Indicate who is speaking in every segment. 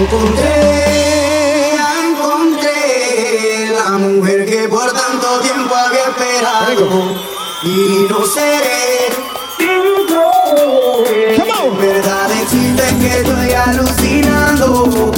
Speaker 1: Encontré, encontré la mujer que por tanto tiempo había esperado y no seré. En verdad existe que estoy alucinando.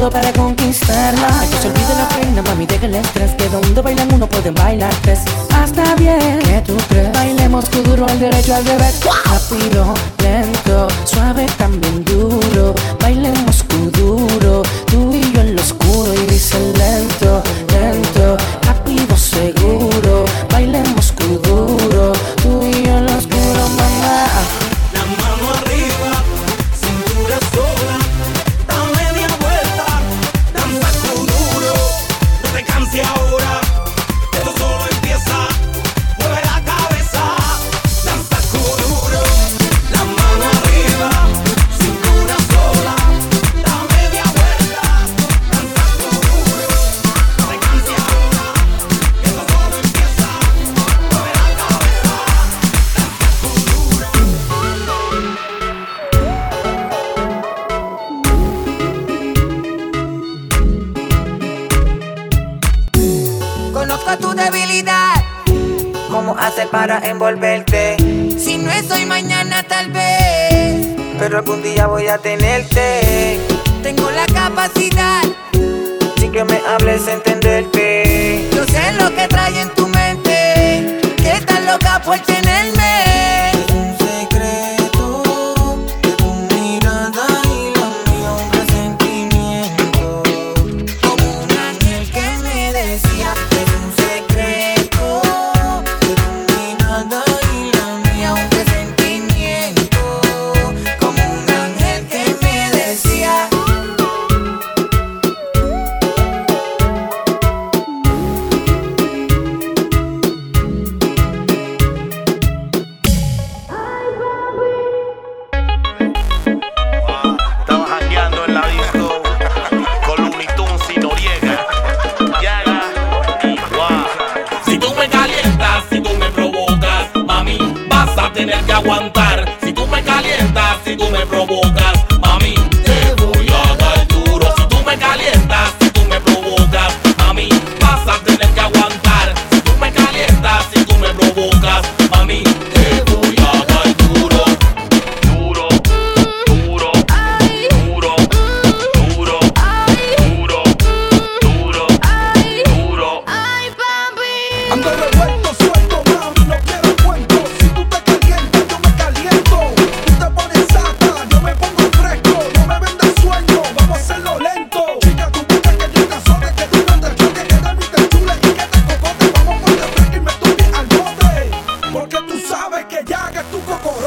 Speaker 1: todo para conquistarla. Ay, que
Speaker 2: se olvide la pena, mami, deja el estrés Que donde bailan uno pueden bailar tres. Hasta bien, que tú crees? Bailemos tu duro al derecho al revés. Rápido, lento, suave, también duro. Bailemos tu duro,
Speaker 3: duro debilidad. ¿Cómo hacer para envolverte? Si no es hoy, mañana tal vez. Pero algún día voy a tenerte. Tengo la capacidad. Sin que me hables, entenderte. Yo sé lo que trae en tu mente. Que estás loca por tenerme.
Speaker 4: aguantar. Si tú me calientas, si tú me provocas.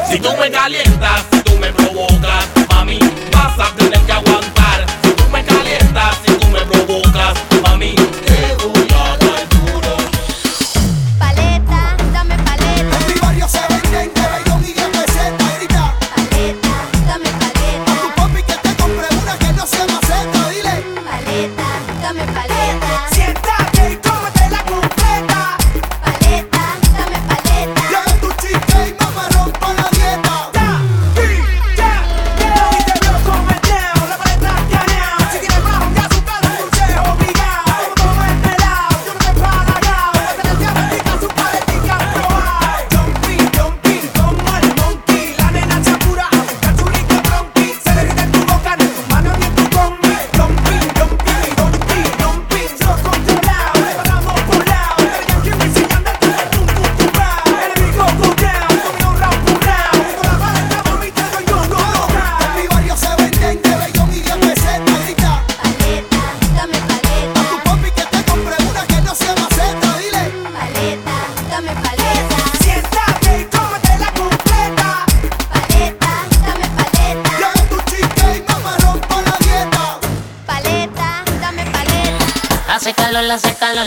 Speaker 5: Si tú me calientas, si tú me provocas, mami, vas a tener que aguantar.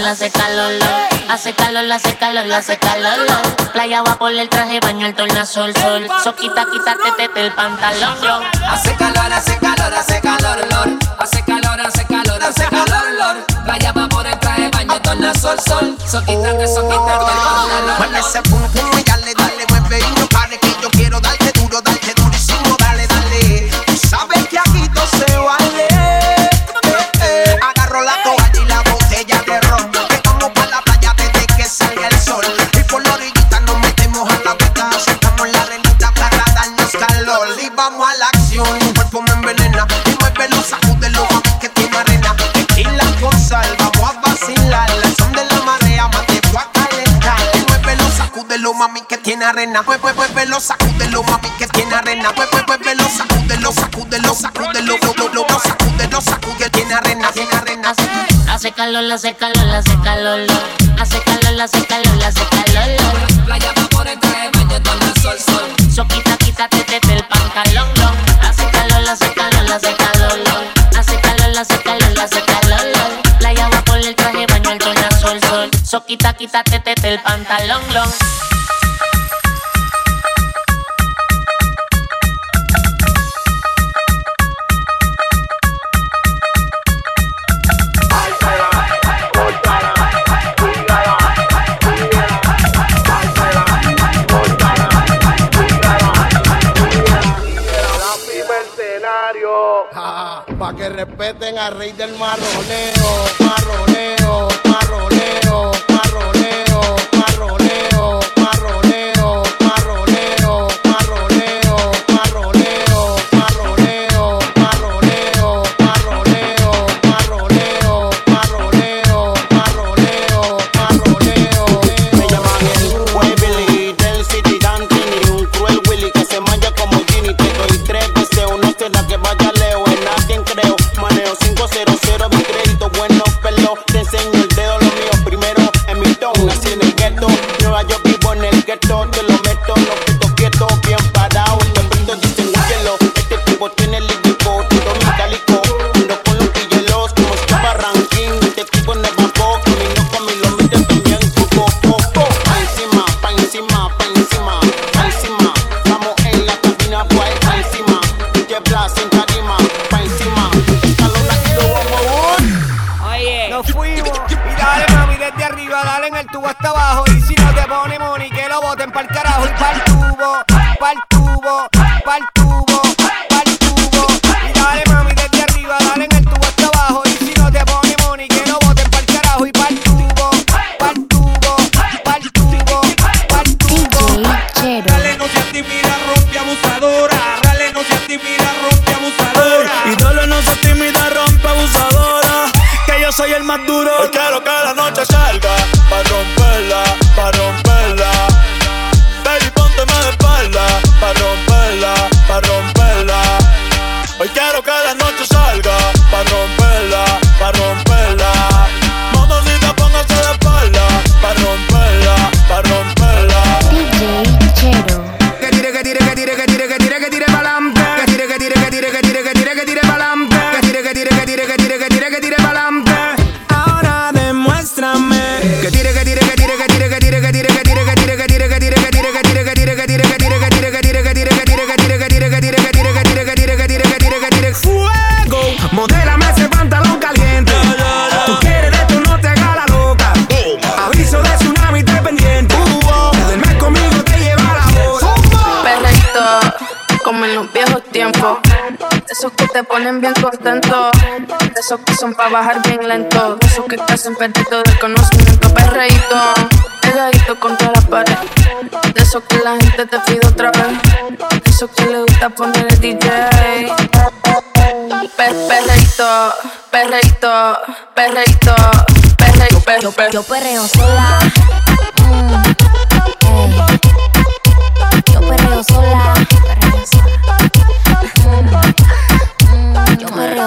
Speaker 6: hace calor, hace calor, hace calor, hace calor. Playa va por el traje, baño el tornasol, sol. Soquita, quítate tete el pantalón.
Speaker 7: Hace calor, hace calor, hace calor, lor. Hace calor, hace calor, hace calor, lor. Playa va por el traje, baño tornasol, sol. Soquita, oh. soquita, el pantalón.
Speaker 8: Ese pum dale, dale, mueve y no pare que tiene arena. Pues, pues, pues, pues velo, sacúdelo, mami, que tiene arena. Pues, pues, pues, pues velo, sacúdelo, sacúdelo, sacúdelo, lo, lo, lo, sacúdelo, sacúdelo, tiene arena, tiene arena.
Speaker 6: Hace calor, hace calor, hace calor, hace calor, hace calor, hace calor.
Speaker 7: Playa por el traje baño, toma sol, sol.
Speaker 6: So quita, quítate desde el pantalón, Hace calor, hace calor, hace calor, hace calor, hace calor, hace calor. Playa por el traje baño, el sol, sol. So quita, quítate desde el pantalón,
Speaker 9: long. respeten al rey del marroneo.
Speaker 10: Te
Speaker 11: ponen bien contento. De esos que son para bajar bien lento. De esos que te hacen perder todo el conocimiento. Perreíto, pegadito contra la pared. De esos que la gente te pide otra vez. De esos que le gusta poner el DJ. Per, perreíto, perreíto, perreíto, perreíto, perreíto.
Speaker 12: Yo perreo sola.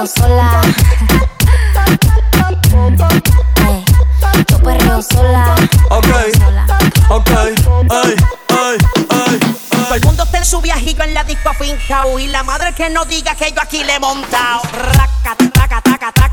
Speaker 12: Sola. Yo perreo sola.
Speaker 13: Ok, ok, ay, ay, ay.
Speaker 14: Todo el mundo está en su viajillo en la disco afincao Y la madre que no diga que yo aquí le he montado Raca, taca, taca, taca,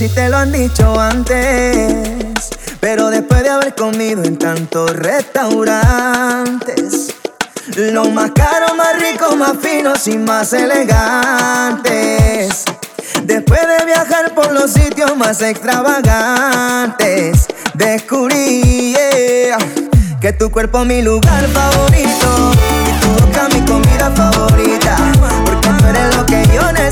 Speaker 15: si
Speaker 16: te lo han dicho antes, pero después de haber comido en tantos restaurantes, los más caros, más ricos, más finos y más elegantes. Después de viajar por los sitios más extravagantes, descubrí que tu cuerpo es mi lugar favorito y tu boca mi comida favorita, porque tú eres lo que yo necesito